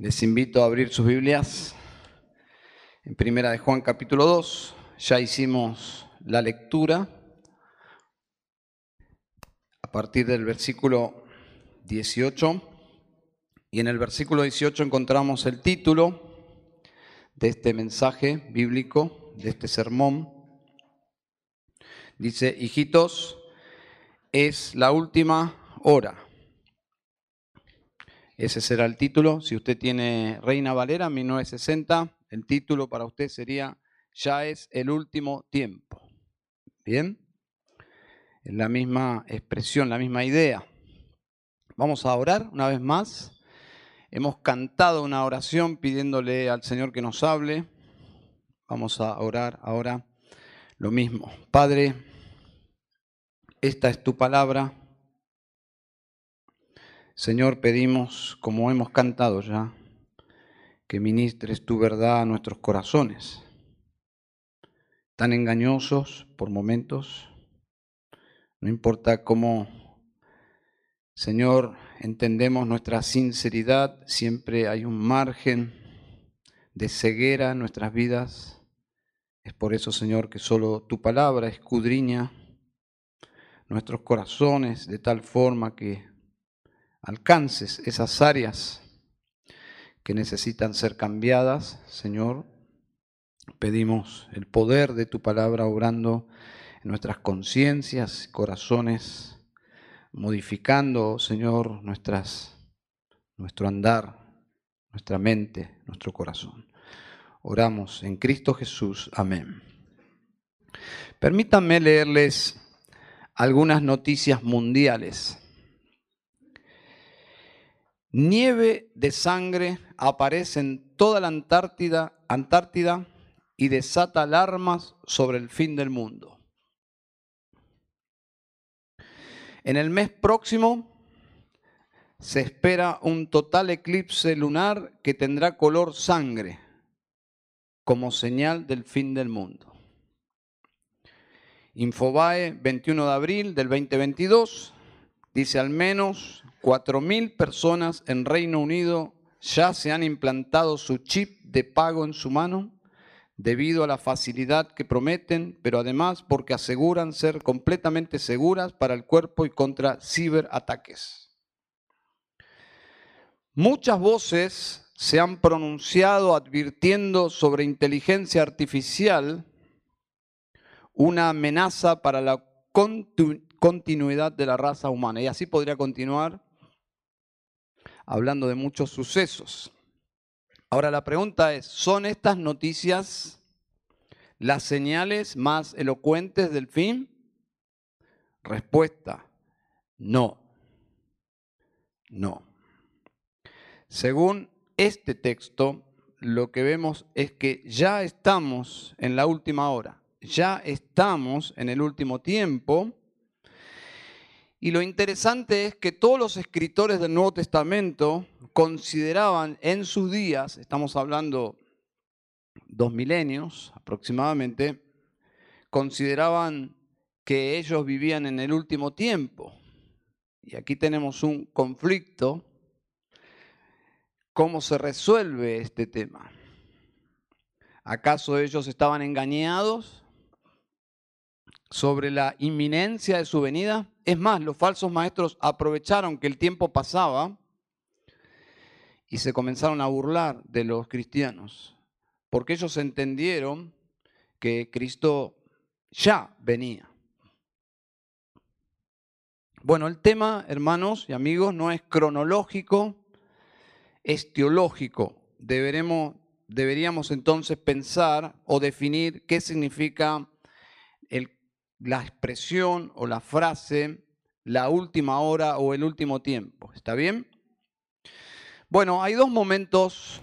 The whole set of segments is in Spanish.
Les invito a abrir sus Biblias en Primera de Juan capítulo 2. Ya hicimos la lectura a partir del versículo 18 y en el versículo 18 encontramos el título de este mensaje bíblico, de este sermón. Dice, hijitos, es la última hora. Ese será el título. Si usted tiene Reina Valera 1960, el título para usted sería Ya es el último tiempo. ¿Bien? Es la misma expresión, la misma idea. Vamos a orar una vez más. Hemos cantado una oración pidiéndole al Señor que nos hable. Vamos a orar ahora lo mismo. Padre, esta es tu palabra Señor, pedimos, como hemos cantado ya, que ministres tu verdad a nuestros corazones, tan engañosos por momentos, no importa cómo, Señor, entendemos nuestra sinceridad, siempre hay un margen de ceguera en nuestras vidas. Es por eso, Señor, que solo tu palabra escudriña nuestros corazones de tal forma que alcances esas áreas que necesitan ser cambiadas, Señor. Pedimos el poder de tu palabra obrando en nuestras conciencias, corazones, modificando, Señor, nuestras, nuestro andar, nuestra mente, nuestro corazón. Oramos en Cristo Jesús. Amén. Permítanme leerles algunas noticias mundiales. Nieve de sangre aparece en toda la Antártida, Antártida y desata alarmas sobre el fin del mundo. En el mes próximo se espera un total eclipse lunar que tendrá color sangre como señal del fin del mundo. Infobae, 21 de abril del 2022, dice al menos 4.000 personas en Reino Unido ya se han implantado su chip de pago en su mano debido a la facilidad que prometen, pero además porque aseguran ser completamente seguras para el cuerpo y contra ciberataques. Muchas voces se han pronunciado advirtiendo sobre inteligencia artificial una amenaza para la continuidad de la raza humana. Y así podría continuar hablando de muchos sucesos. Ahora la pregunta es, ¿son estas noticias las señales más elocuentes del fin? Respuesta, no. No. Según este texto, lo que vemos es que ya estamos en la última hora, ya estamos en el último tiempo y lo interesante es que todos los escritores del Nuevo Testamento consideraban en sus días, estamos hablando dos milenios aproximadamente, consideraban que ellos vivían en el último tiempo. Y aquí tenemos un conflicto. ¿Cómo se resuelve este tema? ¿Acaso ellos estaban engañados sobre la inminencia de su venida? Es más, los falsos maestros aprovecharon que el tiempo pasaba y se comenzaron a burlar de los cristianos, porque ellos entendieron que Cristo ya venía. Bueno, el tema, hermanos y amigos, no es cronológico, es teológico. Deberemos, deberíamos entonces pensar o definir qué significa la expresión o la frase la última hora o el último tiempo. ¿Está bien? Bueno, hay dos momentos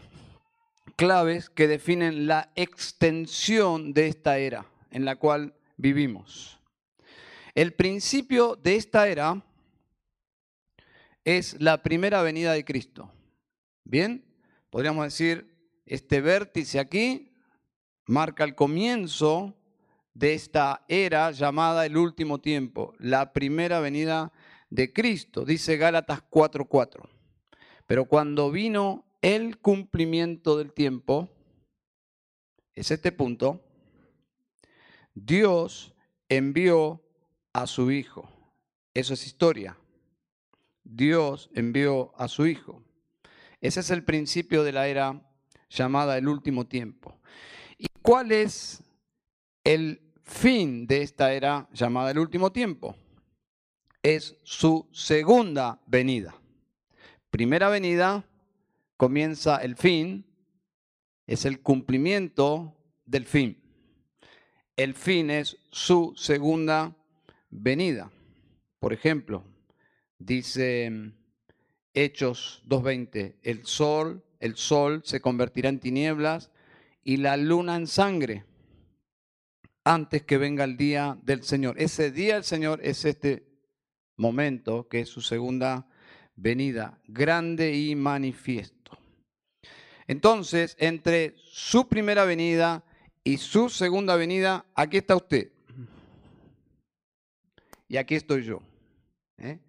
claves que definen la extensión de esta era en la cual vivimos. El principio de esta era es la primera venida de Cristo. Bien, podríamos decir, este vértice aquí marca el comienzo de esta era llamada el último tiempo, la primera venida de Cristo, dice Gálatas 4:4. Pero cuando vino el cumplimiento del tiempo, es este punto, Dios envió a su Hijo. Eso es historia. Dios envió a su Hijo. Ese es el principio de la era llamada el último tiempo. ¿Y cuál es el fin de esta era llamada el último tiempo? Es su segunda venida. Primera venida comienza el fin, es el cumplimiento del fin. El fin es su segunda venida. Por ejemplo, dice Hechos 2.20, el sol, el sol se convertirá en tinieblas y la luna en sangre antes que venga el día del Señor. Ese día del Señor es este momento que es su segunda venida, grande y manifiesto. Entonces, entre su primera venida y su segunda venida, aquí está usted. Y aquí estoy yo. ¿eh?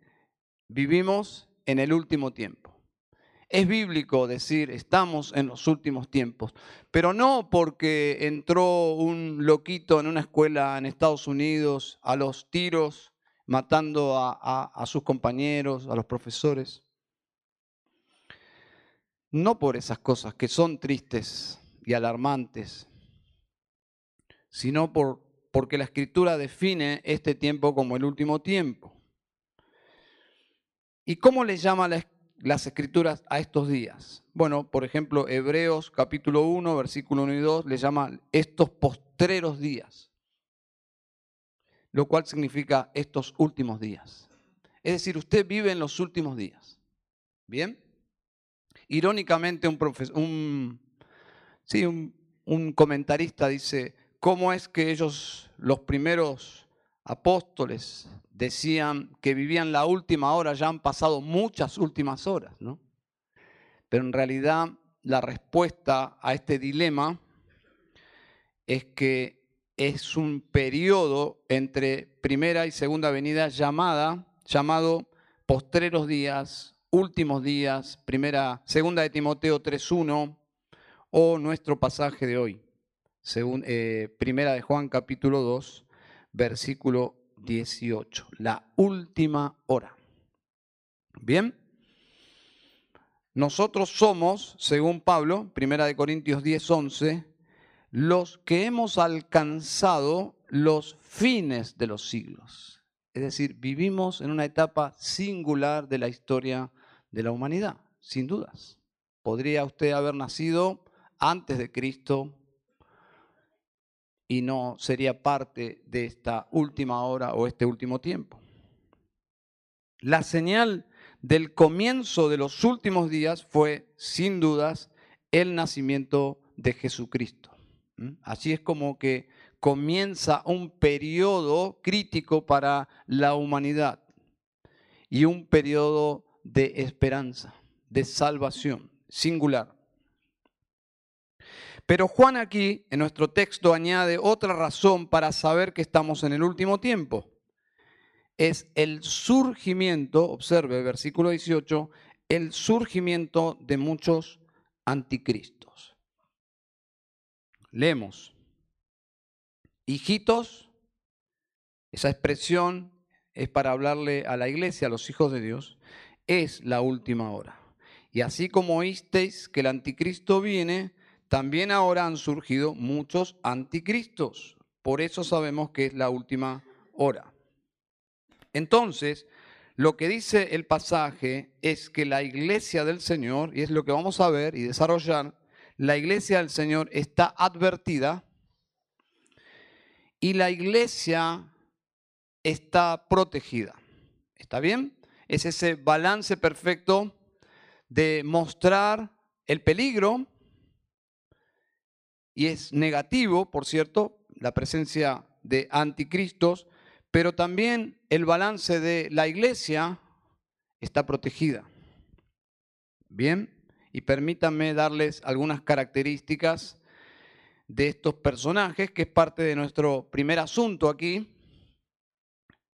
Vivimos en el último tiempo. Es bíblico decir, estamos en los últimos tiempos, pero no porque entró un loquito en una escuela en Estados Unidos a los tiros, matando a, sus compañeros, a los profesores. No por esas cosas que son tristes y alarmantes, sino por, porque la escritura define este tiempo como el último tiempo. ¿Y cómo le llama las escrituras a estos días? Bueno, por ejemplo, Hebreos capítulo 1, versículo 1 y 2 le llama estos postreros días, lo cual significa estos últimos días. Es decir, usted vive en los últimos días. ¿Bien? Irónicamente, un, un, sí, un comentarista dice, ¿cómo es que ellos, los primeros apóstoles, decían que vivían la última hora, ya han pasado muchas últimas horas, ¿no? Pero en realidad la respuesta a este dilema es que es un periodo entre primera y segunda venida llamada, llamado postreros días, últimos días, primera, segunda de Timoteo 3.1 o nuestro pasaje de hoy, según, eh, primera de Juan capítulo 2, versículo 18, la última hora. Bien, nosotros somos, según Pablo, primera de Corintios 10, 11, los que hemos alcanzado los fines de los siglos. Es decir, vivimos en una etapa singular de la historia de la humanidad, sin dudas. Podría usted haber nacido antes de Cristo, y no sería parte de esta última hora o este último tiempo. La señal del comienzo de los últimos días fue, sin dudas, el nacimiento de Jesucristo. Así es como que comienza un periodo crítico para la humanidad y un periodo de esperanza, de salvación singular. Pero Juan aquí, en nuestro texto, añade otra razón para saber que estamos en el último tiempo. Es el surgimiento, observe versículo 18, el surgimiento de muchos anticristos. Leemos. Hijitos, esa expresión es para hablarle a la iglesia, a los hijos de Dios, es la última hora. Y así como oísteis que el anticristo viene, también ahora han surgido muchos anticristos. Por eso sabemos que es la última hora. Entonces, lo que dice el pasaje es que la iglesia del Señor, y es lo que vamos a ver y desarrollar, la iglesia del Señor está advertida y la iglesia está protegida. ¿Está bien? Es ese balance perfecto de mostrar el peligro y es negativo, por cierto, la presencia de anticristos, pero también el balance de la iglesia está protegida. Bien, y permítanme darles algunas características de estos personajes, que es parte de nuestro primer asunto aquí,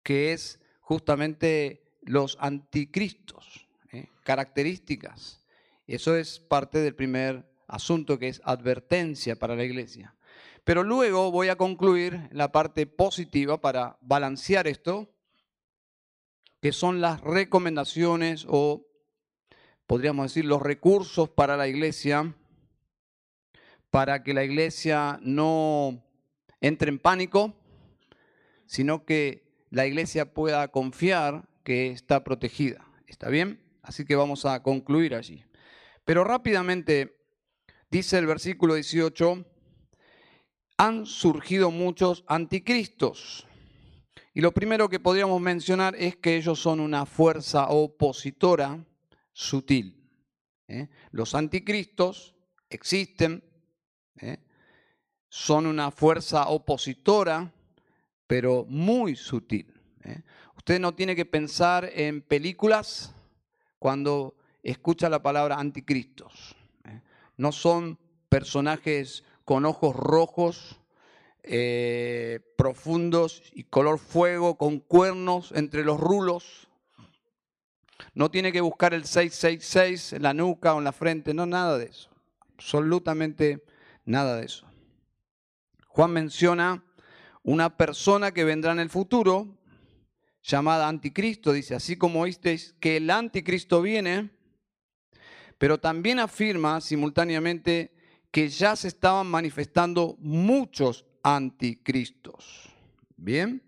que es justamente los anticristos, ¿eh? características Eso es parte del primer asunto que es advertencia para la iglesia. Pero luego voy a concluir la parte positiva para balancear esto, que son las recomendaciones o podríamos decir los recursos para la iglesia, para que la iglesia no entre en pánico, sino que la iglesia pueda confiar que está protegida. ¿Está bien? Así que vamos a concluir allí. Pero rápidamente dice el versículo 18, han surgido muchos anticristos. Y lo primero que podríamos mencionar es que ellos son una fuerza opositora sutil. ¿eh? Los anticristos existen, ¿eh? son una fuerza opositora, pero muy sutil. ¿eh? Usted no tiene que pensar en películas cuando escucha la palabra anticristos. No son personajes con ojos rojos, eh, profundos y color fuego, con cuernos entre los rulos. No tiene que buscar el 666 en la nuca o en la frente, no, nada de eso. Absolutamente nada de eso. Juan menciona una persona que vendrá en el futuro, llamada anticristo, dice, así como oísteis que el anticristo viene, pero también afirma simultáneamente que ya se estaban manifestando muchos anticristos. Bien,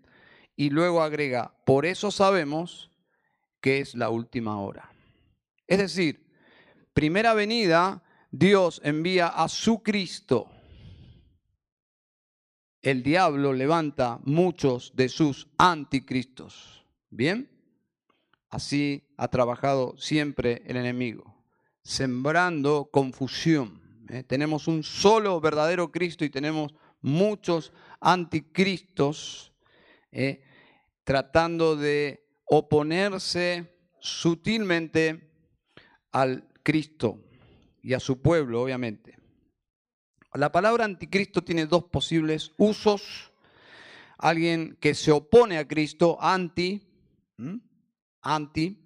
y luego agrega, por eso sabemos que es la última hora. Es decir, primera venida, Dios envía a su Cristo. El diablo levanta muchos de sus anticristos. Bien, así ha trabajado siempre el enemigo, sembrando confusión ¿eh? Tenemos un solo verdadero Cristo y tenemos muchos anticristos ¿eh? tratando de oponerse sutilmente al Cristo y a su pueblo, obviamente. La palabra anticristo tiene dos posibles usos. Alguien que se opone a Cristo, anti, anti,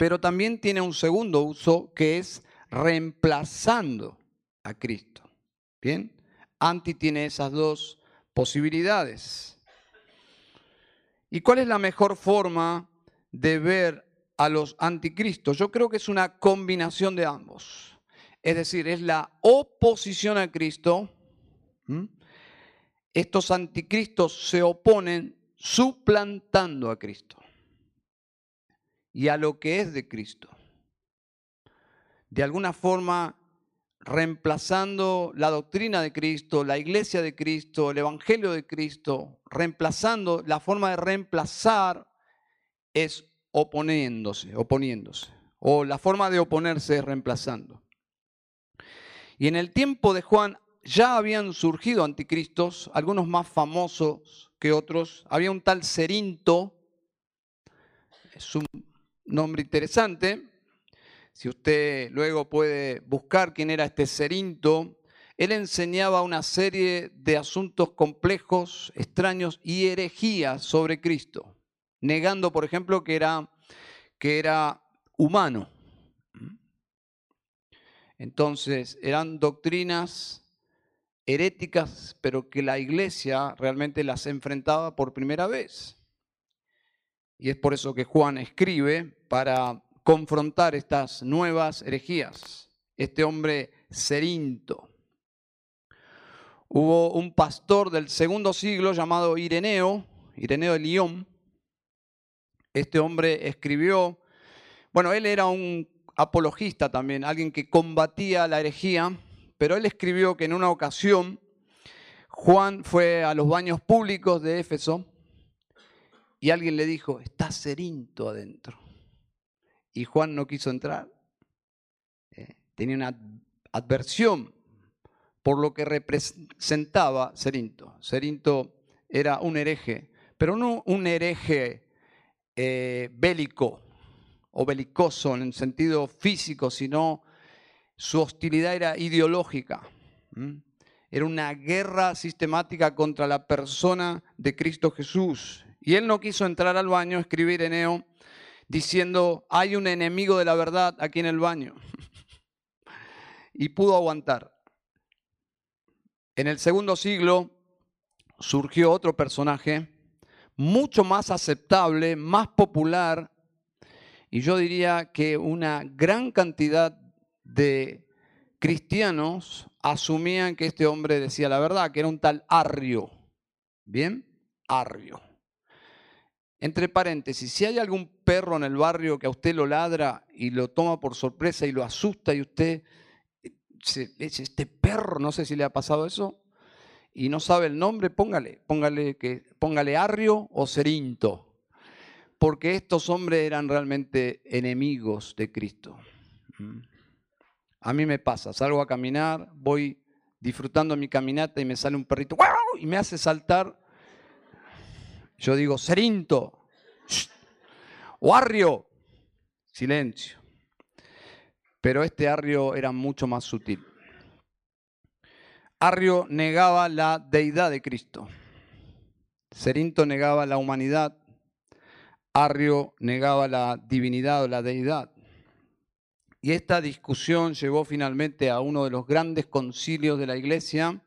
pero también tiene un segundo uso que es reemplazando a Cristo. Bien, Anti tiene esas dos posibilidades. ¿Y cuál es la mejor forma de ver a los anticristos? Yo creo que es una combinación de ambos. Es decir, es la oposición a Cristo. Estos anticristos se oponen suplantando a Cristo y a lo que es de Cristo de alguna forma reemplazando la doctrina de Cristo, la iglesia de Cristo, el evangelio de Cristo, reemplazando, la forma de reemplazar es oponiéndose, oponiéndose, o la forma de oponerse es reemplazando. Y en el tiempo de Juan ya habían surgido anticristos, algunos más famosos que otros. Había un tal Cerinto, es un nombre interesante, si usted luego puede buscar quién era este Cerinto, él enseñaba una serie de asuntos complejos, extraños y herejías sobre Cristo, negando, por ejemplo, que era, que era humano. Entonces, eran doctrinas heréticas, pero que la iglesia realmente las enfrentaba por primera vez. Y es por eso que Juan escribe para confrontar estas nuevas herejías. Este hombre Cerinto. Hubo un pastor del segundo siglo llamado Ireneo, Ireneo de Lyon. Este hombre escribió, bueno, él era un apologista también, alguien que combatía la herejía, pero él escribió que en una ocasión Juan fue a los baños públicos de Éfeso y alguien le dijo, está Cerinto adentro y Juan no quiso entrar. Eh, tenía una adversión por lo que representaba Cerinto. Cerinto era un hereje, pero no un hereje eh, bélico o belicoso en el sentido físico, sino su hostilidad era ideológica. Era una guerra sistemática contra la persona de Cristo Jesús. Y él no quiso entrar al baño, escribir Eneo, diciendo, hay un enemigo de la verdad aquí en el baño. y pudo aguantar. En el segundo siglo surgió otro personaje mucho más aceptable, más popular, y yo diría que una gran cantidad de cristianos asumían que este hombre decía la verdad, que era un tal Arrio. ¿Bien? Arrio. Entre paréntesis, si hay algún perro en el barrio que a usted lo ladra y lo toma por sorpresa y lo asusta y usted este perro, no sé si le ha pasado eso, y no sabe el nombre, póngale, póngale, que, póngale Arrio o Cerinto, porque estos hombres eran realmente enemigos de Cristo. ¿Mm? A mí me pasa, salgo a caminar, voy disfrutando mi caminata y me sale un perrito y me hace saltar. Yo digo, Cerinto, Arrio, silencio. Pero este Arrio era mucho más sutil. Arrio negaba la deidad de Cristo. Cerinto negaba la humanidad. Arrio negaba la divinidad o la deidad. Y esta discusión llevó finalmente a uno de los grandes concilios de la iglesia,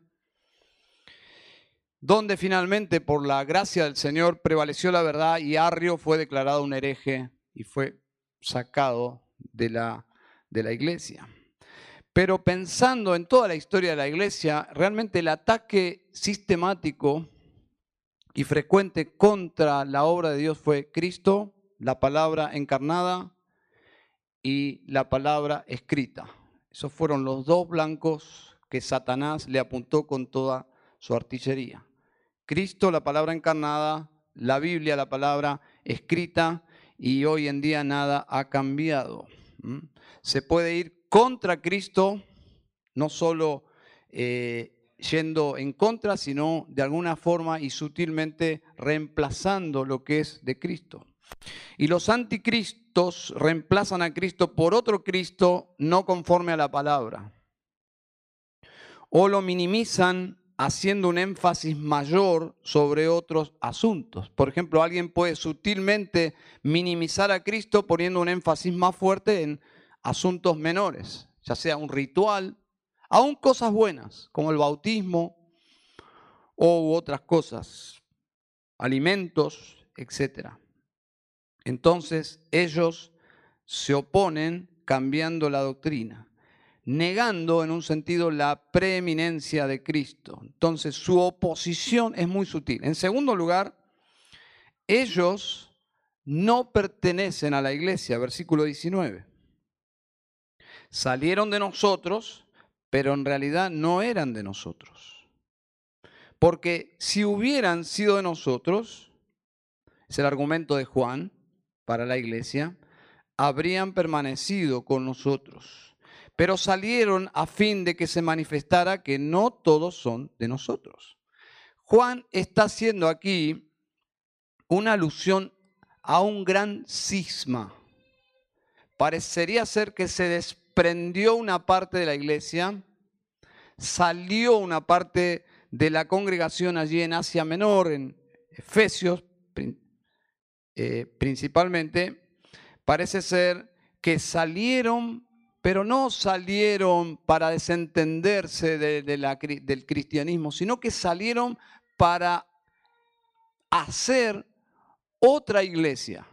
donde finalmente por la gracia del Señor prevaleció la verdad y Arrio fue declarado un hereje y fue sacado de la, de la iglesia. Pero pensando en toda la historia de la iglesia, realmente el ataque sistemático y frecuente contra la obra de Dios fue Cristo, la palabra encarnada, y la palabra escrita. Esos fueron los dos blancos que Satanás le apuntó con toda su artillería. Cristo, la palabra encarnada, la Biblia, la palabra escrita, y hoy en día nada ha cambiado. Se puede ir contra Cristo, no solo eh, yendo en contra, sino de alguna forma y sutilmente reemplazando lo que es de Cristo. Y los anticristos reemplazan a Cristo por otro Cristo no conforme a la palabra. O lo minimizan haciendo un énfasis mayor sobre otros asuntos. Por ejemplo, alguien puede sutilmente minimizar a Cristo poniendo un énfasis más fuerte en asuntos menores, ya sea un ritual, aún cosas buenas, como el bautismo u otras cosas, alimentos, etcétera. Entonces ellos se oponen cambiando la doctrina, negando en un sentido la preeminencia de Cristo. Entonces su oposición es muy sutil. En segundo lugar, ellos no pertenecen a la iglesia, versículo 19. Salieron de nosotros, pero en realidad no eran de nosotros. Porque si hubieran sido de nosotros, es el argumento de Juan, para la iglesia, habrían permanecido con nosotros, pero salieron a fin de que se manifestara que no todos son de nosotros. Juan está haciendo aquí una alusión a un gran cisma. Parecería ser que se desprendió una parte de la iglesia, salió una parte de la congregación allí en Asia Menor, en Efesios, eh, principalmente, parece ser que salieron, pero no salieron para desentenderse del cristianismo, sino que salieron para hacer otra iglesia,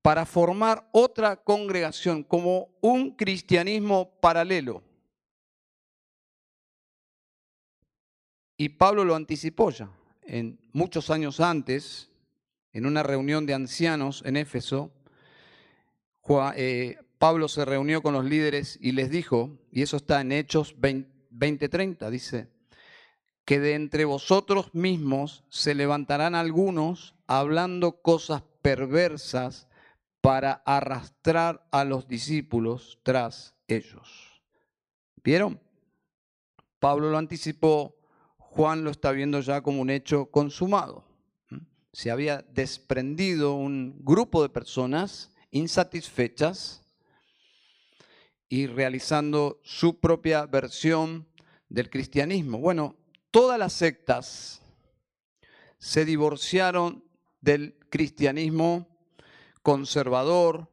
para formar otra congregación, como un cristianismo paralelo. Y Pablo lo anticipó ya en, muchos años antes, en una reunión de ancianos en Éfeso, eh, Pablo se reunió con los líderes y les dijo, y eso está en Hechos 20:30, dice, que de entre vosotros mismos se levantarán algunos hablando cosas perversas para arrastrar a los discípulos tras ellos. ¿Vieron? Pablo lo anticipó Juan lo está viendo ya como un hecho consumado. Se había desprendido un grupo de personas insatisfechas y realizando su propia versión del cristianismo. Bueno, todas las sectas se divorciaron del cristianismo conservador,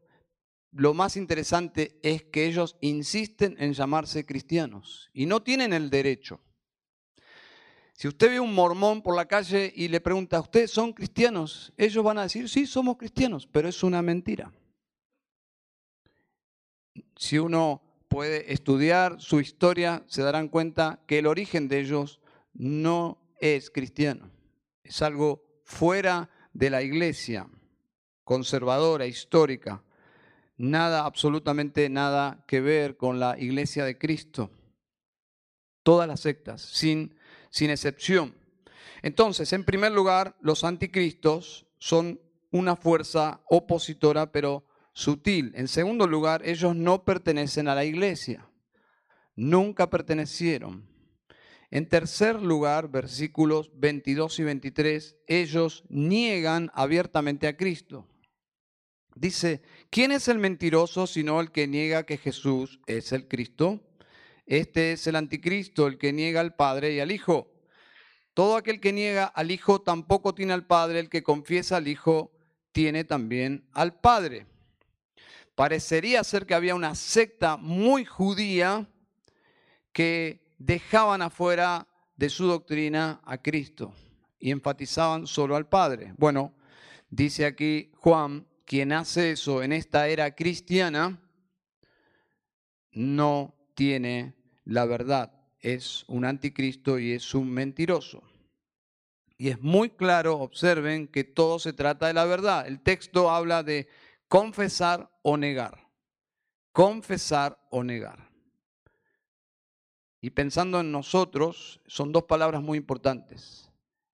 lo más interesante es que ellos insisten en llamarse cristianos y no tienen el derecho. Si usted ve un mormón por la calle y le pregunta, ¿ustedes son cristianos? Ellos van a decir, sí, somos cristianos, pero es una mentira. Si uno puede estudiar su historia, se darán cuenta que el origen de ellos no es cristiano. Es algo fuera de la iglesia, conservadora, histórica nada, absolutamente nada que ver con la iglesia de Cristo. Todas las sectas, sin, sin excepción. Entonces, en primer lugar, los anticristos son una fuerza opositora, pero sutil. En segundo lugar, ellos no pertenecen a la iglesia. Nunca pertenecieron. En tercer lugar, versículos 22 y 23, ellos niegan abiertamente a Cristo. Dice, ¿quién es el mentiroso sino el que niega que Jesús es el Cristo? Este es el anticristo, el que niega al Padre y al Hijo. Todo aquel que niega al Hijo tampoco tiene al Padre, el que confiesa al Hijo tiene también al Padre. Parecería ser que había una secta muy judía que dejaban afuera de su doctrina a Cristo y enfatizaban solo al Padre. Bueno, dice aquí Juan quien hace eso en esta era cristiana no tiene la verdad. Es un anticristo y es un mentiroso. Y es muy claro, observen, que todo se trata de la verdad. El texto habla de confesar o negar. Confesar o negar. Y pensando en nosotros, son dos palabras muy importantes.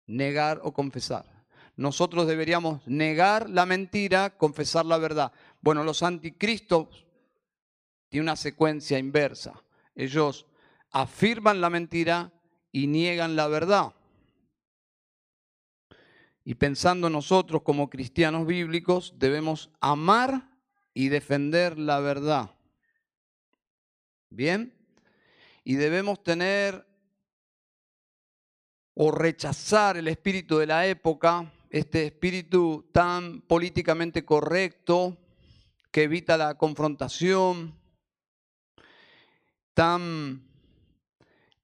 Negar o confesar nosotros deberíamos negar la mentira, confesar la verdad. Bueno, los anticristos tienen una secuencia inversa. Ellos afirman la mentira y niegan la verdad. Y pensando nosotros como cristianos bíblicos, debemos amar y defender la verdad. ¿Bien? Y debemos tener o rechazar el espíritu de la época este espíritu tan políticamente correcto que evita la confrontación, tan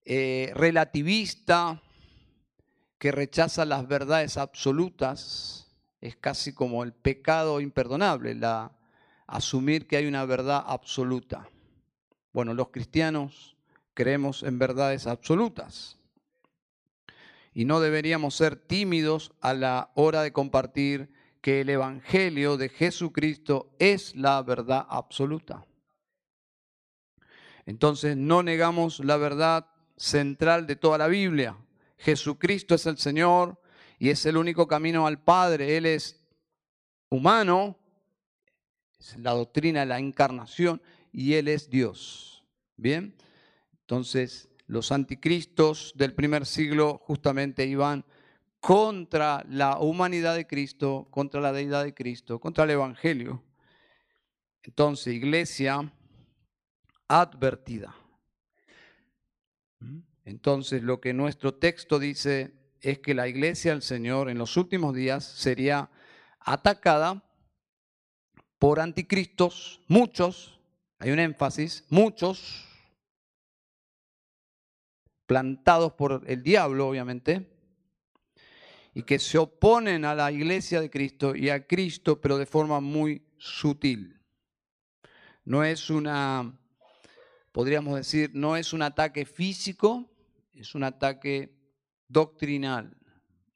eh, relativista que rechaza las verdades absolutas, es casi como el pecado imperdonable, la, asumir que hay una verdad absoluta. Bueno, los cristianos creemos en verdades absolutas y no deberíamos ser tímidos a la hora de compartir que el Evangelio de Jesucristo es la verdad absoluta. Entonces no negamos la verdad central de toda la Biblia. Jesucristo es el Señor y es el único camino al Padre. Él es humano, es la doctrina de la encarnación y Él es Dios. Bien, entonces los anticristos del primer siglo justamente iban contra la humanidad de Cristo, contra la deidad de Cristo, contra el Evangelio. Entonces, iglesia advertida. ¿Mm? Entonces, lo que nuestro texto dice es que la iglesia del Señor en los últimos días sería atacada por anticristos, muchos, hay un énfasis, muchos, plantados por el diablo, obviamente, y que se oponen a la iglesia de Cristo y a Cristo, pero de forma muy sutil. No es una, podríamos decir, no es un ataque físico, es un ataque doctrinal,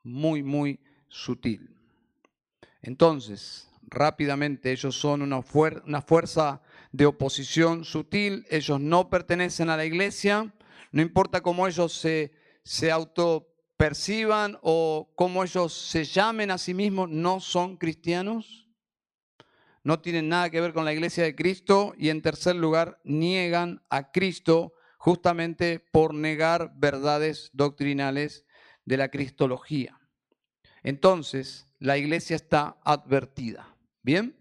muy, muy sutil. Entonces, rápidamente, ellos son una, una fuerza de oposición sutil, ellos no pertenecen a la iglesia, no importa cómo ellos se, se autoperciban o cómo ellos se llamen a sí mismos, no son cristianos. No tienen nada que ver con la iglesia de Cristo. Y en tercer lugar, niegan a Cristo justamente por negar verdades doctrinales de la cristología. Entonces, la iglesia está advertida. ¿Bien?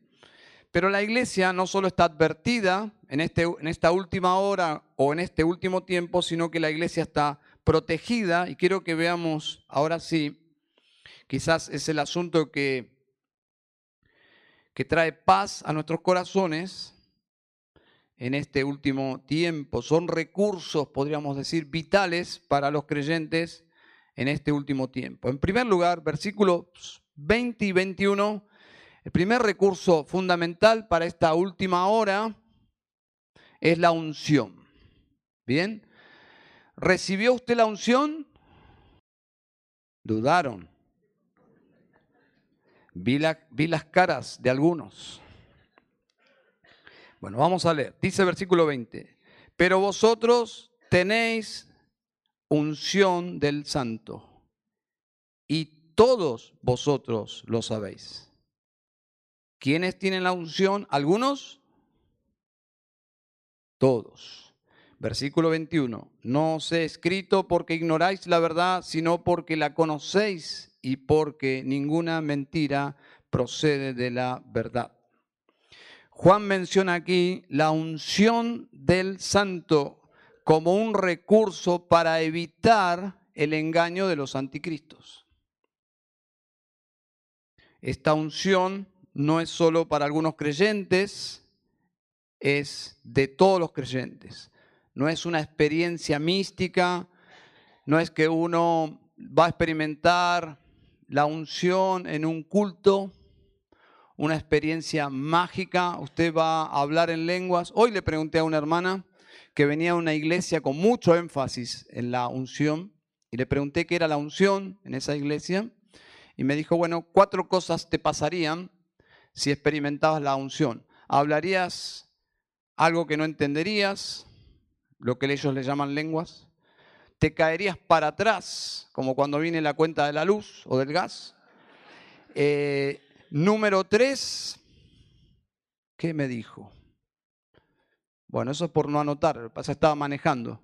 Pero la iglesia no solo está advertida en, este, en esta última hora o en este último tiempo, sino que la iglesia está protegida. Y quiero que veamos ahora sí, quizás es el asunto que, que trae paz a nuestros corazones en este último tiempo. Son recursos, podríamos decir, vitales para los creyentes en este último tiempo. En primer lugar, versículos 20 y 21, el primer recurso fundamental para esta última hora es la unción. ¿Bien? ¿Recibió usted la unción? Dudaron. Vi, vi, las caras de algunos. Bueno, vamos a leer. Dice versículo 20. Pero vosotros tenéis unción del santo y todos vosotros lo sabéis. ¿Quiénes tienen la unción? ¿Algunos? Todos. Versículo 21. No os he escrito porque ignoráis la verdad, sino porque la conocéis y porque ninguna mentira procede de la verdad. Juan menciona aquí la unción del santo como un recurso para evitar el engaño de los anticristos. Esta unción no es solo para algunos creyentes, es de todos los creyentes. No es una experiencia mística, no es que uno va a experimentar la unción en un culto, una experiencia mágica, usted va a hablar en lenguas. Hoy le pregunté a una hermana que venía a una iglesia con mucho énfasis en la unción y le pregunté qué era la unción en esa iglesia y me dijo, bueno, cuatro cosas te pasarían si experimentabas la unción. Hablarías algo que no entenderías, lo que ellos le llaman lenguas. Te caerías para atrás, como cuando viene la cuenta de la luz o del gas. Eh, número tres, ¿qué me dijo? Bueno, eso es por no anotar, pasa estaba manejando,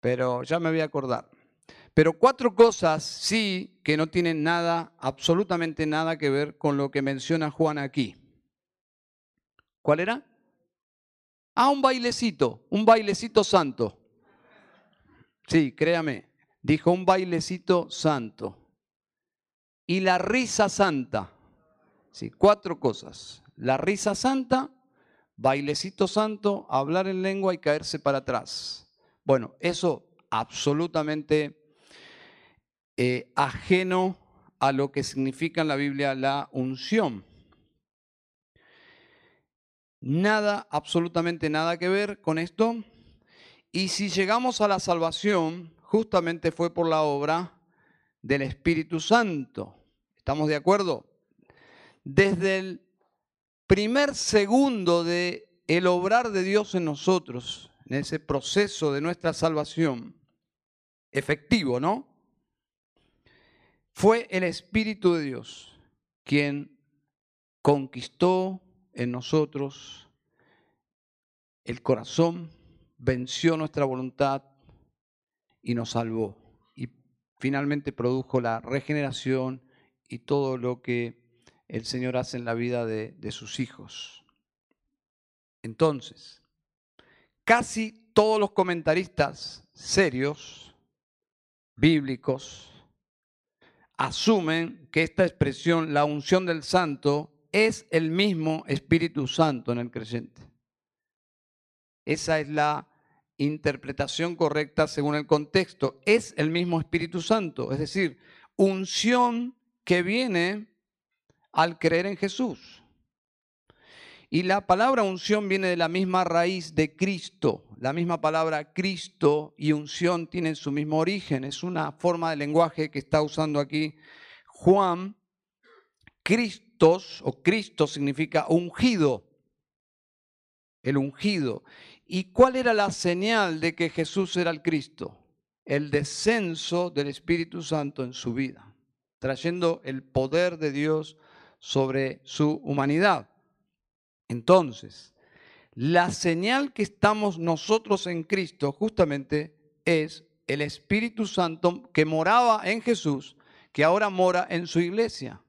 pero ya me voy a acordar. Pero cuatro cosas sí que no tienen nada, absolutamente nada que ver con lo que menciona Juan aquí. ¿Cuál era? Ah, un bailecito, un bailecito santo. Sí, créame, dijo un bailecito santo. Y la risa santa. Sí, cuatro cosas. La risa santa, bailecito santo, hablar en lengua y caerse para atrás. Bueno, eso absolutamente eh, ajeno a lo que significa en la Biblia la unción. Nada, absolutamente nada que ver con esto. Y si llegamos a la salvación, justamente fue por la obra del Espíritu Santo. ¿Estamos de acuerdo? Desde el primer segundo de el obrar de Dios en nosotros, en ese proceso de nuestra salvación, efectivo, ¿no? Fue el Espíritu de Dios quien conquistó en nosotros el corazón, venció nuestra voluntad y nos salvó. Y finalmente produjo la regeneración y todo lo que el Señor hace en la vida de, de sus hijos. Entonces, casi todos los comentaristas serios, bíblicos, asumen que esta expresión, la unción del santo, es el mismo Espíritu Santo en el creyente. Esa es la interpretación correcta según el contexto. Es el mismo Espíritu Santo, es decir, unción que viene al creer en Jesús. Y la palabra unción viene de la misma raíz de Cristo. La misma palabra Cristo y unción tienen su mismo origen. Es una forma de lenguaje que está usando aquí Juan. Cristos o Cristo significa ungido. El ungido. ¿Y cuál era la señal de que Jesús era el Cristo? El descenso del Espíritu Santo en su vida, trayendo el poder de Dios sobre su humanidad. Entonces, la señal que estamos nosotros en Cristo justamente es el Espíritu Santo que moraba en Jesús, que ahora mora en su iglesia.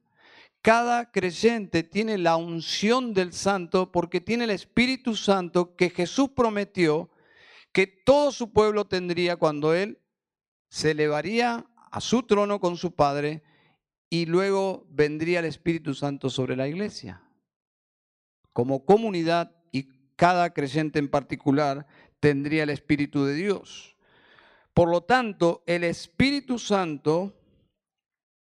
Cada creyente tiene la unción del Santo porque tiene el Espíritu Santo que Jesús prometió que todo su pueblo tendría cuando Él se elevaría a su trono con su Padre y luego vendría el Espíritu Santo sobre la iglesia. como comunidad y cada creyente en particular tendría el Espíritu de Dios. Por lo tanto, el Espíritu Santo,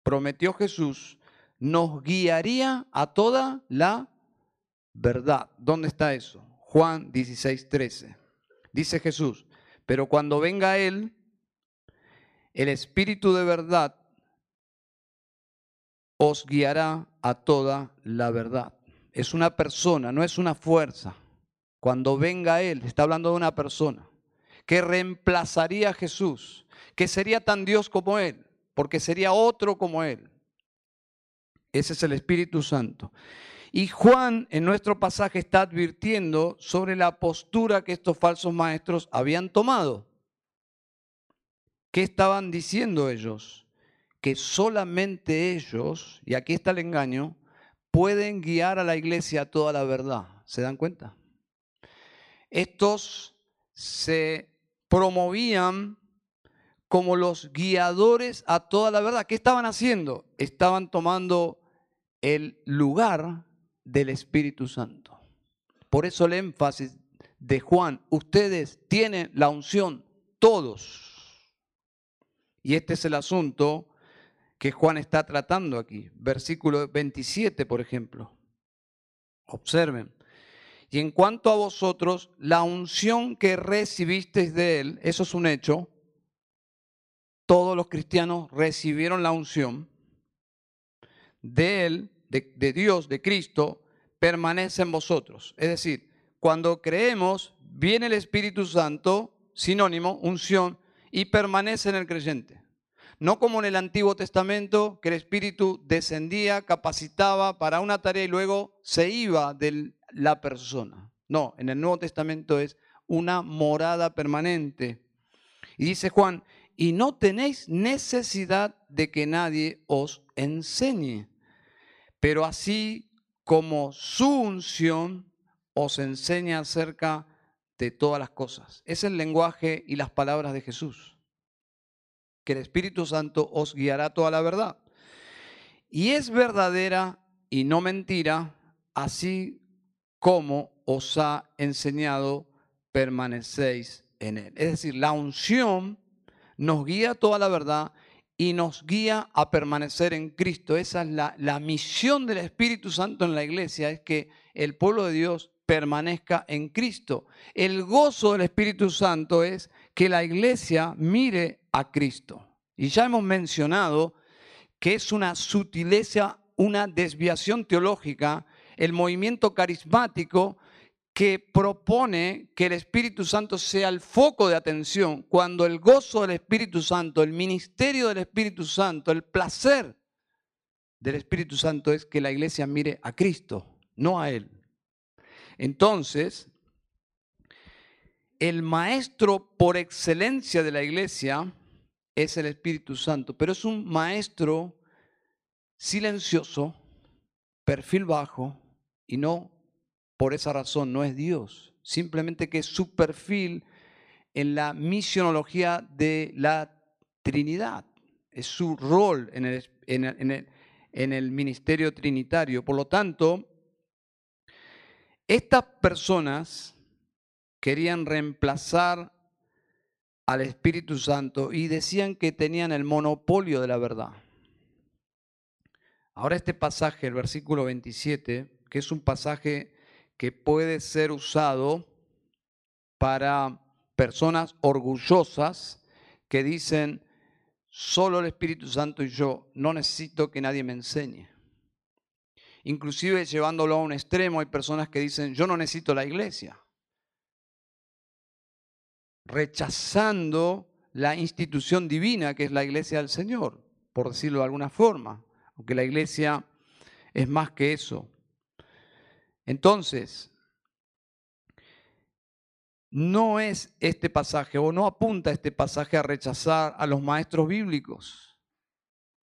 prometió Jesús, nos guiaría a toda la verdad. ¿Dónde está eso? Juan 16, 13. Dice Jesús, pero cuando venga Él, el Espíritu de verdad os guiará a toda la verdad. Es una persona, no es una fuerza. Cuando venga Él, está hablando de una persona que reemplazaría a Jesús, que sería tan Dios como Él, porque sería otro como Él. Ese es el Espíritu Santo. Y Juan en nuestro pasaje está advirtiendo sobre la postura que estos falsos maestros habían tomado. ¿Qué estaban diciendo ellos? Que solamente ellos, y aquí está el engaño, pueden guiar a la iglesia a toda la verdad. ¿Se dan cuenta? Estos se promovían como los guiadores a toda la verdad. ¿Qué estaban haciendo? Estaban tomando el lugar del Espíritu Santo. Por eso el énfasis de Juan, ustedes tienen la unción, todos. Y este es el asunto que Juan está tratando aquí. Versículo 27, por ejemplo. Observen. Y en cuanto a vosotros, la unción que recibisteis de él, eso es un hecho. Todos los cristianos recibieron la unción de él de, Dios, de Cristo, permanece en vosotros. Es decir, cuando creemos, viene el Espíritu Santo, sinónimo, unción, y permanece en el creyente. No como en el Antiguo Testamento, que el Espíritu descendía, capacitaba para una tarea y luego se iba de la persona. No, en el Nuevo Testamento es una morada permanente. Y dice Juan, y no tenéis necesidad de que nadie os enseñe pero así como su unción os enseña acerca de todas las cosas. Es el lenguaje y las palabras de Jesús. Que el Espíritu Santo os guiará toda la verdad. Y es verdadera y no mentira, así como os ha enseñado, permanecéis en él. Es decir, la unción nos guía toda la verdad y nos guía a permanecer en Cristo. Esa es la, la, misión del Espíritu Santo en la iglesia, es que el pueblo de Dios permanezca en Cristo. El gozo del Espíritu Santo es que la iglesia mire a Cristo. Y ya hemos mencionado que es una sutileza, una desviación teológica, el movimiento carismático que propone que el Espíritu Santo sea el foco de atención, cuando el gozo del Espíritu Santo, el ministerio del Espíritu Santo, el placer del Espíritu Santo es que la iglesia mire a Cristo, no a Él. Entonces, el maestro por excelencia de la iglesia es el Espíritu Santo, pero es un maestro silencioso, perfil bajo y no por esa razón no es Dios, simplemente que su perfil en la misionología de la Trinidad, es su rol en el, en el ministerio trinitario. Por lo tanto, estas personas querían reemplazar al Espíritu Santo y decían que tenían el monopolio de la verdad. Ahora este pasaje, el versículo 27, que es un pasaje que puede ser usado para personas orgullosas que dicen, solo el Espíritu Santo y yo, no necesito que nadie me enseñe. Inclusive llevándolo a un extremo, hay personas que dicen, yo no necesito la iglesia. Rechazando la institución divina que es la iglesia del Señor, por decirlo de alguna forma, aunque la iglesia es más que eso. Entonces, no es este pasaje o no apunta este pasaje a rechazar a los maestros bíblicos.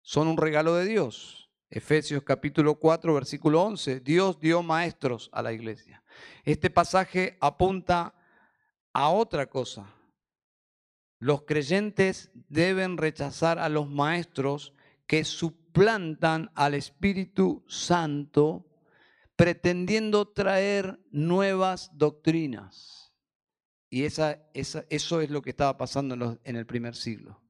Son un regalo de Dios. Efesios capítulo 4, versículo 11. Dios dio maestros a la iglesia. Este pasaje apunta a otra cosa. Los creyentes deben rechazar a los maestros que suplantan al Espíritu Santo pretendiendo traer nuevas doctrinas. Y esa, eso es lo que estaba pasando en el primer siglo.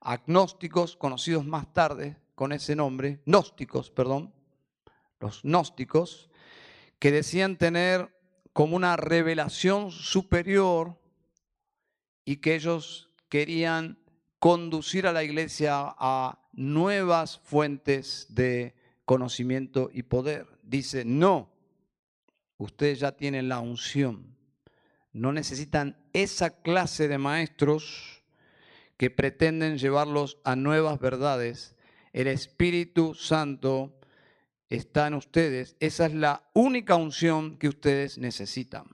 Agnósticos, conocidos más tarde con ese nombre, gnósticos, perdón, los gnósticos, que decían tener como una revelación superior y que ellos querían conducir a la iglesia a nuevas fuentes de conocimiento y poder. Dice, no, ustedes ya tienen la unción, no necesitan esa clase de maestros que pretenden llevarlos a nuevas verdades. El Espíritu Santo está en ustedes. Esa es la única unción que ustedes necesitan.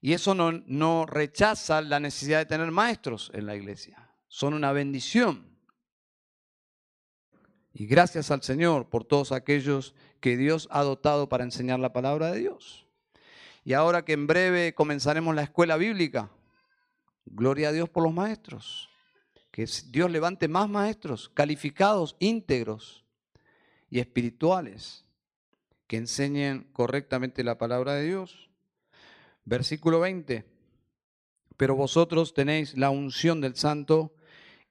Y eso no, no rechaza la necesidad de tener maestros en la iglesia. Son una bendición. Y gracias al Señor por todos aquellos que Dios ha dotado para enseñar la palabra de Dios. Y ahora que en breve comenzaremos la escuela bíblica, gloria a Dios por los maestros. Que Dios levante más maestros calificados, íntegros y espirituales, que enseñen correctamente la palabra de Dios. Versículo 20. Pero vosotros tenéis la unción del santo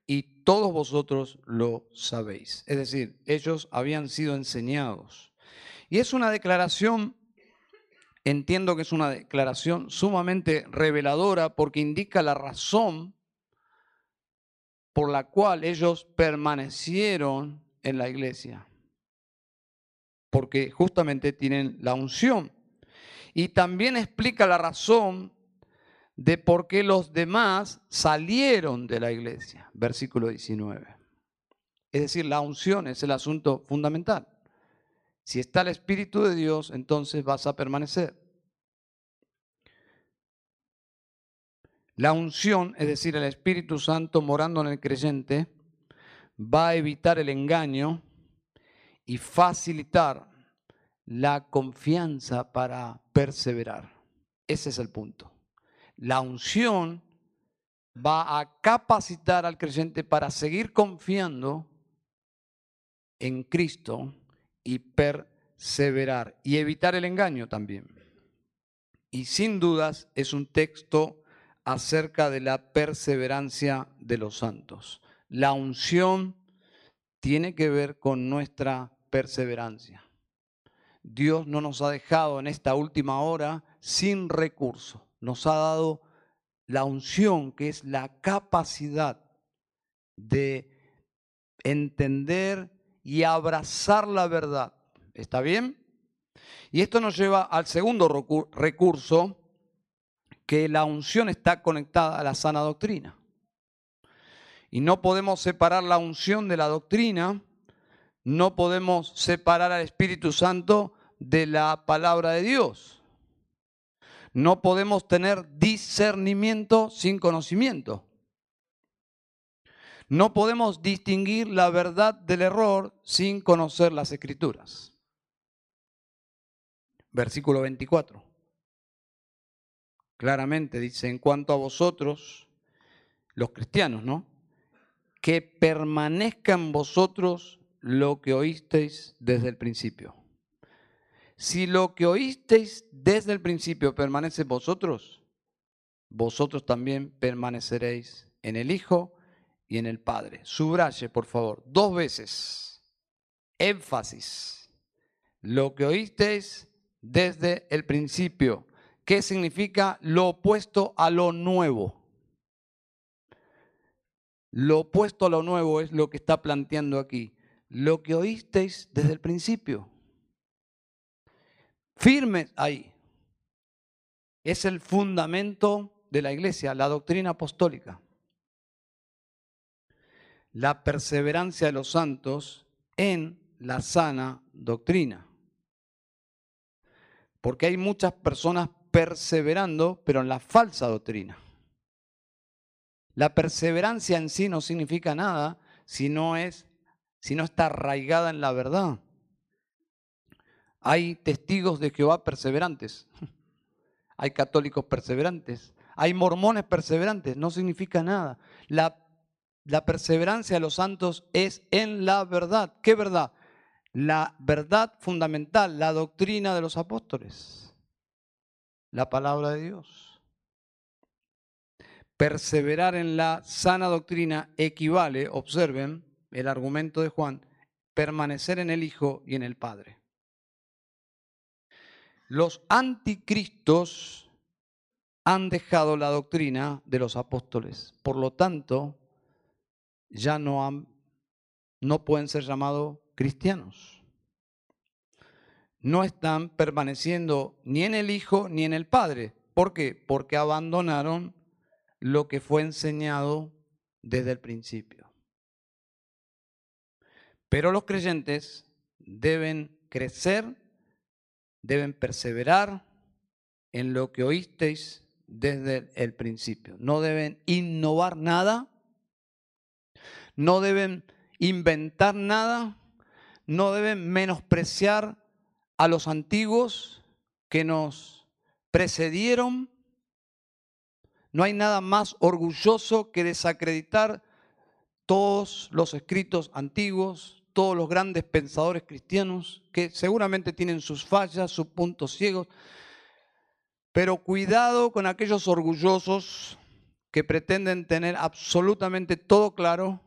y todos vosotros lo sabéis. Es decir, ellos habían sido enseñados. Y es una declaración, entiendo que es una declaración sumamente reveladora porque indica la razón por la cual ellos permanecieron en la iglesia. Porque justamente tienen la unción. Y también explica la razón de por qué los demás salieron de la iglesia. Versículo 19. Es decir, la unción es el asunto fundamental. Si está el Espíritu de Dios, entonces vas a permanecer. La unción, es decir, el Espíritu Santo morando en el creyente, va a evitar el engaño y facilitar la confianza para perseverar. Ese es el punto la unción va a capacitar al creyente para seguir confiando en Cristo y perseverar y evitar el engaño también. Y sin dudas es un texto acerca de la perseverancia de los santos. La unción tiene que ver con nuestra perseverancia. Dios no nos ha dejado en esta última hora sin recurso nos ha dado la unción, que es la capacidad de entender y abrazar la verdad. ¿Está bien? Y esto nos lleva al segundo recurso, que la unción está conectada a la sana doctrina. Y no podemos separar la unción de la doctrina, no podemos separar al Espíritu Santo de la palabra de Dios. No podemos tener discernimiento sin conocimiento. No podemos distinguir la verdad del error sin conocer las escrituras. Versículo 24. Claramente dice, en cuanto a vosotros, los cristianos, ¿no? Que permanezca en vosotros lo que oísteis desde el principio. Si lo que oísteis desde el principio permanece en vosotros, vosotros también permaneceréis en el Hijo y en el Padre. Subraye, por favor, dos veces. Énfasis. Lo que oísteis desde el principio. ¿Qué significa lo opuesto a lo nuevo? Lo opuesto a lo nuevo es lo que está planteando aquí. Lo que oísteis desde el principio firmes ahí. Es el fundamento de la iglesia, la doctrina apostólica. La perseverancia de los santos en la sana doctrina. Porque hay muchas personas perseverando, pero en la falsa doctrina. La perseverancia en sí no significa nada si no es si no está arraigada en la verdad. Hay testigos de Jehová perseverantes. Hay católicos perseverantes. Hay mormones perseverantes. No significa nada. La, la perseverancia de los santos es en la verdad. ¿Qué verdad? la verdad fundamental, la doctrina de los apóstoles, la palabra de Dios. Perseverar en la sana doctrina equivale, observen el argumento de Juan, permanecer en el Hijo y en el Padre. Los anticristos han dejado la doctrina de los apóstoles, por lo tanto, ya no, han, no pueden ser llamados cristianos. No están permaneciendo ni en el Hijo ni en el Padre. ¿Por qué? Porque abandonaron lo que fue enseñado desde el principio. Pero los creyentes deben crecer, deben perseverar en lo que oísteis desde el principio. No deben innovar nada, no deben inventar nada, no deben menospreciar a los antiguos que nos precedieron. No hay nada más orgulloso que desacreditar todos los escritos antiguos, todos los grandes pensadores cristianos, que seguramente tienen sus fallas, sus puntos ciegos, pero cuidado con aquellos orgullosos que pretenden tener absolutamente todo claro.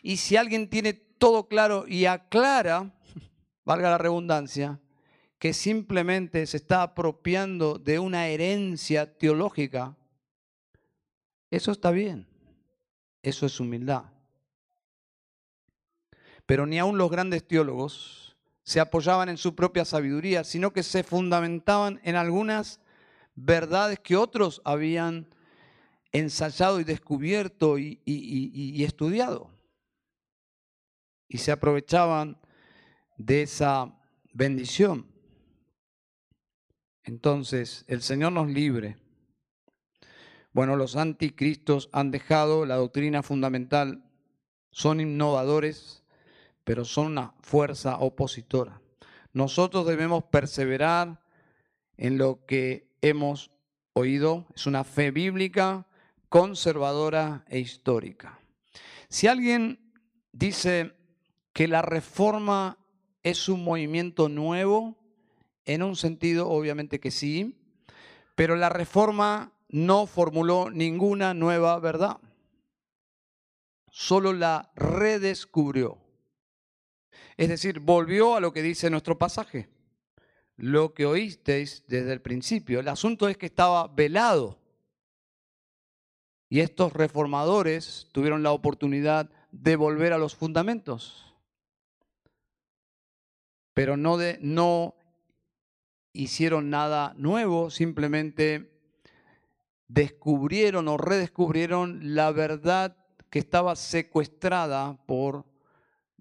Y si alguien tiene todo claro y aclara, valga la redundancia, que simplemente se está apropiando de una herencia teológica, eso está bien. Eso es humildad. Pero ni aun los grandes teólogos se apoyaban en su propia sabiduría, sino que se fundamentaban en algunas verdades que otros habían ensayado y descubierto y, y estudiado. Y se aprovechaban de esa bendición. Entonces, el Señor nos libre bueno, los anticristos han dejado la doctrina fundamental, son innovadores, pero son una fuerza opositora. Nosotros debemos perseverar en lo que hemos oído, es una fe bíblica, conservadora e histórica. Si alguien dice que la reforma es un movimiento nuevo, en un sentido obviamente que sí, pero la reforma no formuló ninguna nueva verdad, solo la redescubrió. Es decir, volvió a lo que dice nuestro pasaje, lo que oísteis desde el principio. El asunto es que estaba velado. Y estos reformadores tuvieron la oportunidad de volver a los fundamentos, pero no, hicieron nada nuevo, simplemente descubrieron o redescubrieron la verdad que estaba secuestrada por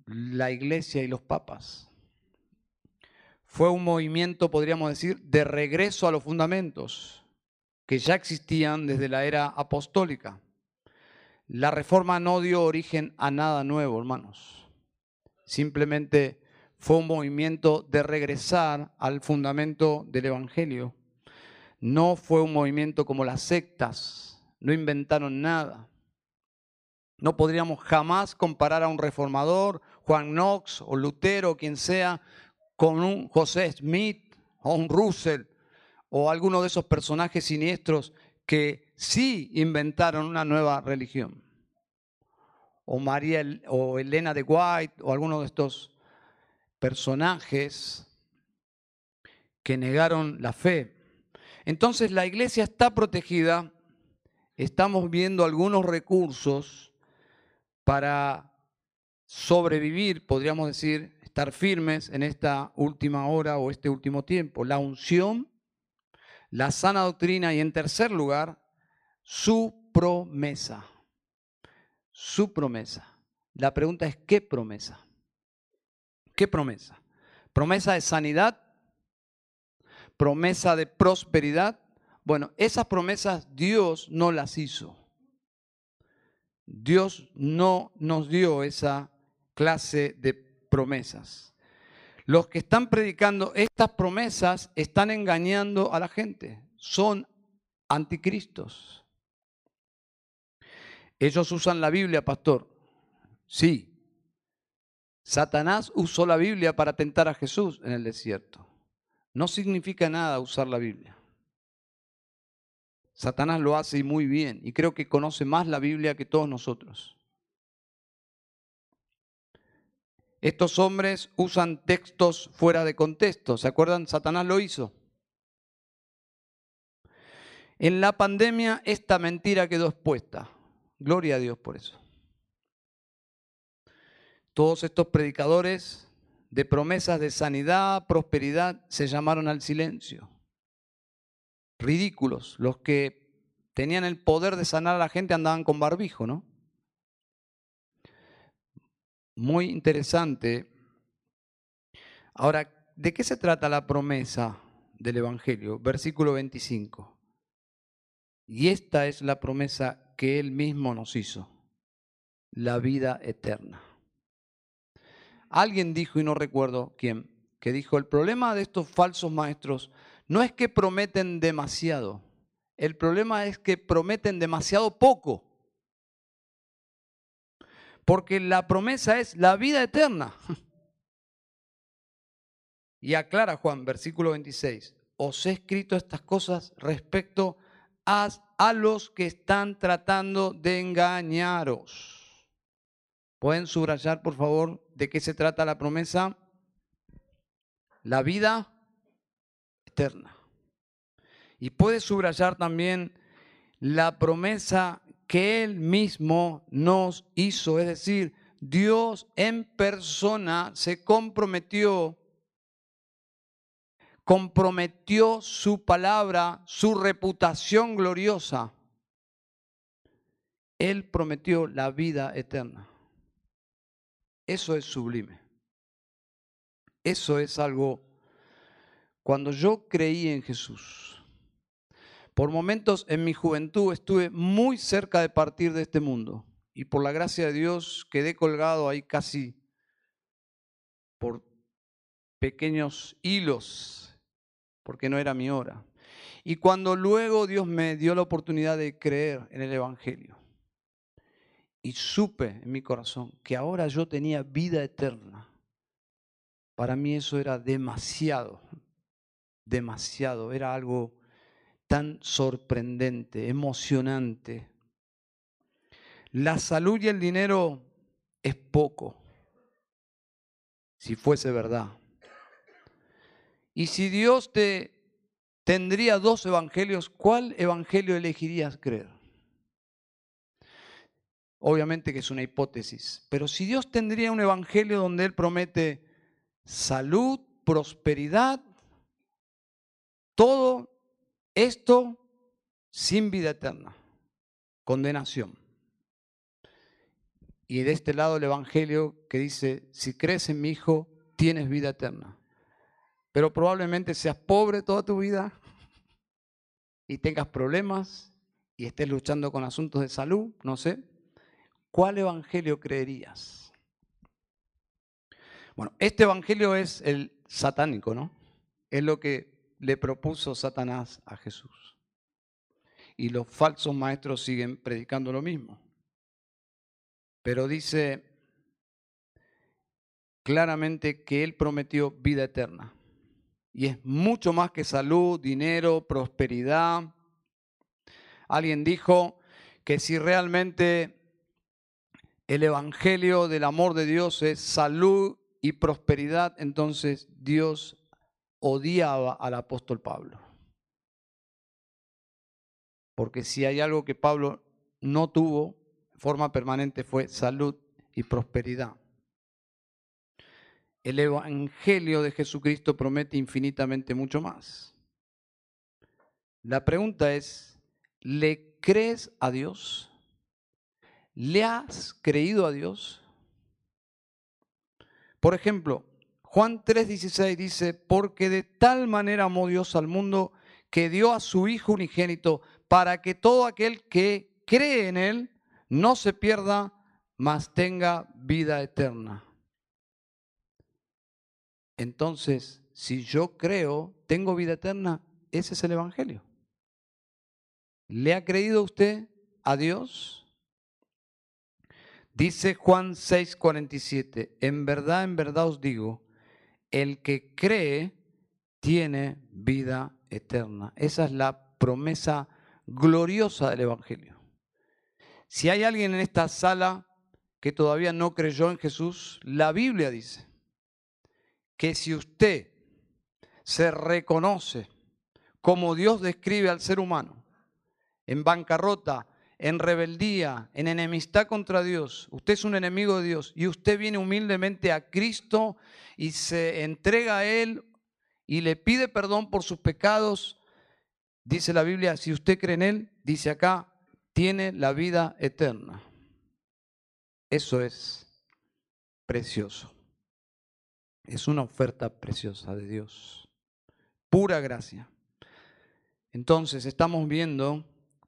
la iglesia y los papas. Fue un movimiento, podríamos decir, de regreso a los fundamentos que ya existían desde la era apostólica. La reforma no dio origen a nada nuevo, hermanos. Simplemente fue un movimiento de regresar al fundamento del Evangelio no fue un movimiento como las sectas, no inventaron nada. No podríamos jamás comparar a un reformador, Juan Knox o Lutero o quien sea, con un José Smith o un Russell o alguno de esos personajes siniestros que sí inventaron una nueva religión. O María o Elena de White o alguno de estos personajes que negaron la fe. Entonces la iglesia está protegida, estamos viendo algunos recursos para sobrevivir, podríamos decir, estar firmes en esta última hora o este último tiempo. La unción, la sana doctrina y en tercer lugar, su promesa. Su promesa. La pregunta es, ¿qué promesa? ¿Qué promesa? ¿Promesa de sanidad? promesa de prosperidad. Bueno, esas promesas Dios no las hizo. Dios no nos dio esa clase de promesas. Los que están predicando estas promesas están engañando a la gente. Son anticristos. Ellos usan la Biblia, pastor. Sí. Satanás usó la Biblia para tentar a Jesús en el desierto. No significa nada usar la Biblia. Satanás lo hace muy bien y creo que conoce más la Biblia que todos nosotros. Estos hombres usan textos fuera de contexto. ¿Se acuerdan? Satanás lo hizo. En la pandemia esta mentira quedó expuesta. Gloria a Dios por eso. Todos estos predicadores de promesas de sanidad, prosperidad, se llamaron al silencio. Ridículos. Los que tenían el poder de sanar a la gente andaban con barbijo, ¿no? Muy interesante. Ahora, ¿de qué se trata la promesa del Evangelio? Versículo 25. Y esta es la promesa que Él mismo nos hizo, la vida eterna. Alguien dijo, y no recuerdo quién, que dijo, el problema de estos falsos maestros no es que prometen demasiado, el problema es que prometen demasiado poco. Porque la promesa es la vida eterna. Y aclara Juan, versículo 26, os he escrito estas cosas respecto a, los que están tratando de engañaros. ¿Pueden subrayar, por favor, de qué se trata la promesa? La vida Y puede subrayar también la promesa que Él mismo nos hizo, es decir, Dios en persona se comprometió, comprometió su palabra, su reputación gloriosa. Él prometió la vida eterna. Eso es sublime. Eso es algo, cuando yo creí en Jesús, por momentos en mi juventud estuve muy cerca de partir de este mundo y por la gracia de Dios quedé colgado ahí casi por pequeños hilos, porque no era mi hora. Y cuando luego Dios me dio la oportunidad de creer en el Evangelio, y supe en mi corazón que ahora yo tenía vida eterna. Para mí eso era demasiado, demasiado, era algo tan sorprendente, emocionante. La salud y el dinero es poco, si fuese verdad. Y si Dios te tendría dos evangelios, ¿cuál evangelio elegirías creer? Obviamente que es una hipótesis, pero si Dios tendría un evangelio donde Él promete salud, prosperidad, todo esto sin vida eterna, condenación. Y de este lado el Evangelio que dice, si crees en mi Hijo, tienes vida eterna. Pero probablemente seas pobre toda tu vida y tengas problemas y estés luchando con asuntos de salud, no sé. ¿cuál evangelio creerías? Bueno, este evangelio es el satánico, ¿no? Es lo que le propuso Satanás a Jesús. Y los falsos maestros siguen predicando lo mismo. Pero dice claramente que Él prometió vida eterna. Y es mucho más que salud, dinero, prosperidad. Alguien dijo que si realmente el Evangelio del amor de Dios es salud y prosperidad, entonces Dios odiaba al apóstol Pablo. Porque si hay algo que Pablo no tuvo de forma permanente fue salud y prosperidad. El Evangelio de Jesucristo promete infinitamente mucho más. La pregunta es, ¿le crees a Dios? ¿Le has creído a Dios? Por ejemplo, Juan 3:16 dice, porque de tal manera amó Dios al mundo que dio a su Hijo unigénito para que todo aquel que cree en Él no se pierda, mas tenga vida eterna. Entonces, si yo creo, tengo vida eterna, ese es el Evangelio. ¿Le ha creído usted a Dios? Dice Juan 6:47, en verdad, en verdad os digo, el que cree tiene vida eterna. Esa es la promesa gloriosa del Evangelio. Si hay alguien en esta sala que todavía no creyó en Jesús, la Biblia dice que si usted se reconoce como Dios describe al ser humano, en bancarrota, en rebeldía, en enemistad contra Dios, usted es un enemigo de Dios y usted viene humildemente a Cristo y se entrega a Él y le pide perdón por sus pecados, dice la Biblia, si usted cree en Él, dice acá, tiene la vida eterna. Eso es precioso. Es una oferta preciosa de Dios. Pura gracia. Entonces estamos viendo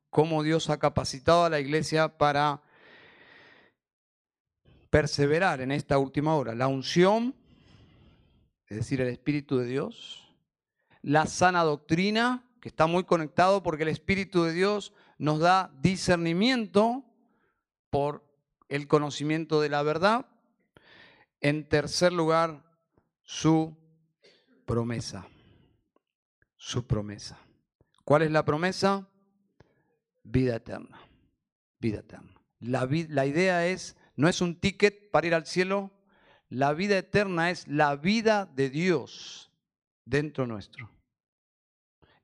cómo Dios ha capacitado a la iglesia para perseverar en esta última hora. La unción, es decir, el Espíritu de Dios. La sana doctrina, que está muy conectado porque el Espíritu de Dios nos da discernimiento por el conocimiento de la verdad. En tercer lugar, su promesa. Su promesa. ¿Cuál es la promesa? Vida eterna. Vida eterna. La, la idea es, no es un ticket para ir al cielo, la vida eterna es la vida de Dios dentro nuestro.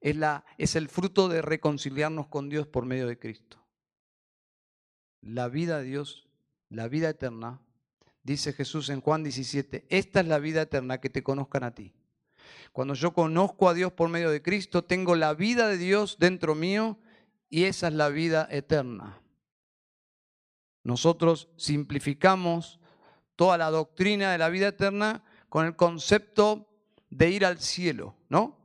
Es, la, es el fruto de reconciliarnos con Dios por medio de Cristo. La vida de Dios, la vida eterna, dice Jesús en Juan 17, esta es la vida eterna, que te conozcan a ti. Cuando yo conozco a Dios por medio de Cristo, tengo la vida de Dios dentro mío y esa es la vida eterna. Nosotros simplificamos toda la doctrina de la vida eterna con el concepto de ir al cielo, ¿no?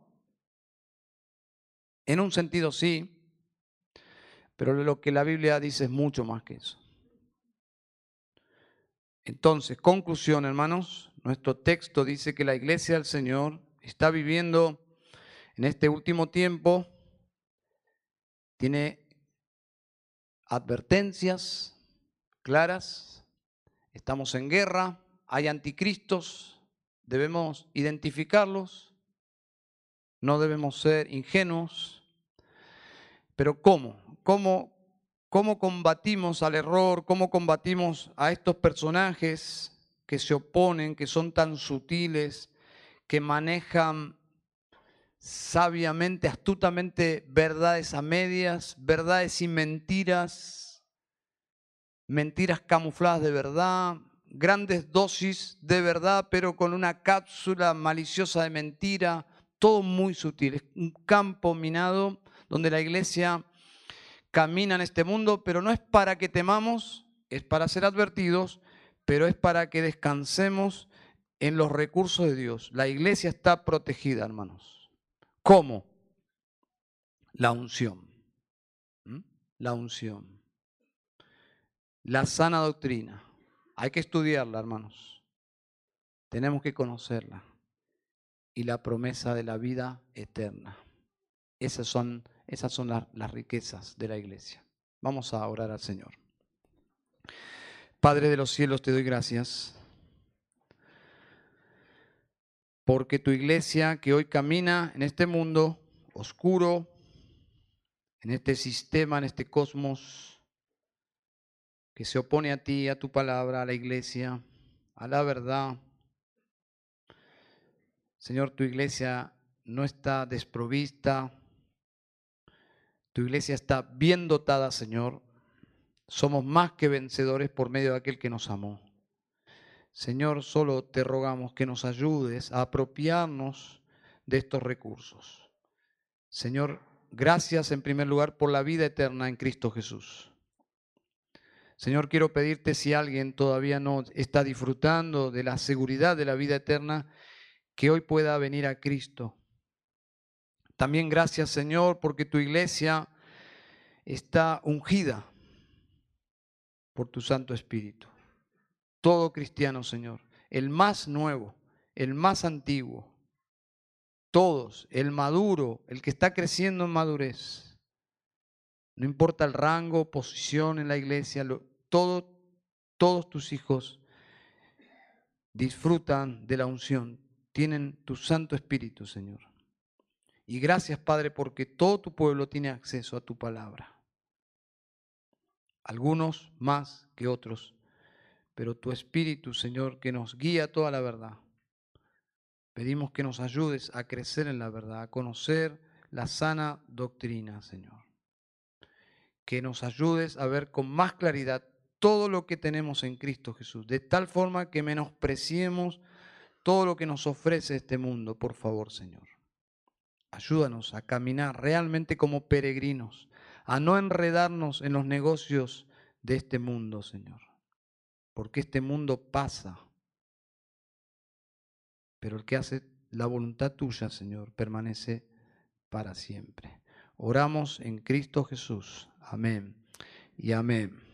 En un sentido sí, pero lo que la Biblia dice es mucho más que eso. Entonces, conclusión, hermanos, nuestro texto dice que la iglesia del Señor está viviendo en este último tiempo tiene advertencias claras, estamos en guerra, hay anticristos, debemos identificarlos, no debemos ser ingenuos, pero ¿cómo? ¿Cómo, cómo combatimos al error? ¿Cómo combatimos a estos personajes que se oponen, que son tan sutiles, que manejan sabiamente, astutamente verdades a medias, verdades y mentiras, mentiras camufladas de verdad, grandes dosis de verdad, pero con una cápsula maliciosa de mentira, todo muy sutil. Es un campo minado donde la iglesia camina en este mundo, pero no es para que temamos, es para ser advertidos, pero es para que descansemos en los recursos de Dios. La iglesia está protegida, hermanos. ¿Cómo? La unción. La unción. La sana doctrina. Hay que estudiarla, hermanos. Tenemos que conocerla. Y la promesa de la vida eterna. Esas son, esas son las riquezas de la iglesia. Vamos a orar al Señor. Padre de los cielos, te doy gracias porque tu iglesia que hoy camina en este mundo oscuro, en este sistema, en este cosmos, que se opone a ti, a tu palabra, a la iglesia, a la verdad. Señor, tu iglesia no está desprovista, tu iglesia está bien dotada, Señor. Somos más que vencedores por medio de aquel que nos amó. Señor, solo te rogamos que nos ayudes a apropiarnos de estos recursos. Señor, gracias en primer lugar por la vida eterna en Cristo Jesús. Señor, quiero pedirte si alguien todavía no está disfrutando de la seguridad de la vida eterna, que hoy pueda venir a Cristo. También gracias, Señor, porque tu iglesia está ungida por tu Santo Espíritu todo cristiano, Señor, el más nuevo, el más antiguo, todos, el maduro, el que está creciendo en madurez. No importa el rango, posición en la iglesia, todo todos tus hijos disfrutan de la unción, tienen tu Santo Espíritu, Señor. Y gracias, Padre, porque todo tu pueblo tiene acceso a tu palabra. Algunos más que otros, pero tu Espíritu, Señor, que nos guía toda la verdad. Pedimos que nos ayudes a crecer en la verdad, a conocer la sana doctrina, Señor. Que nos ayudes a ver con más claridad todo lo que tenemos en Cristo Jesús, de tal forma que menospreciemos todo lo que nos ofrece este mundo, por favor, Señor. Ayúdanos a caminar realmente como peregrinos, a no enredarnos en los negocios de este mundo, Señor. Porque este mundo pasa. Pero el que hace la voluntad tuya, Señor, permanece para siempre. Oramos en Cristo Jesús. Amén y amén.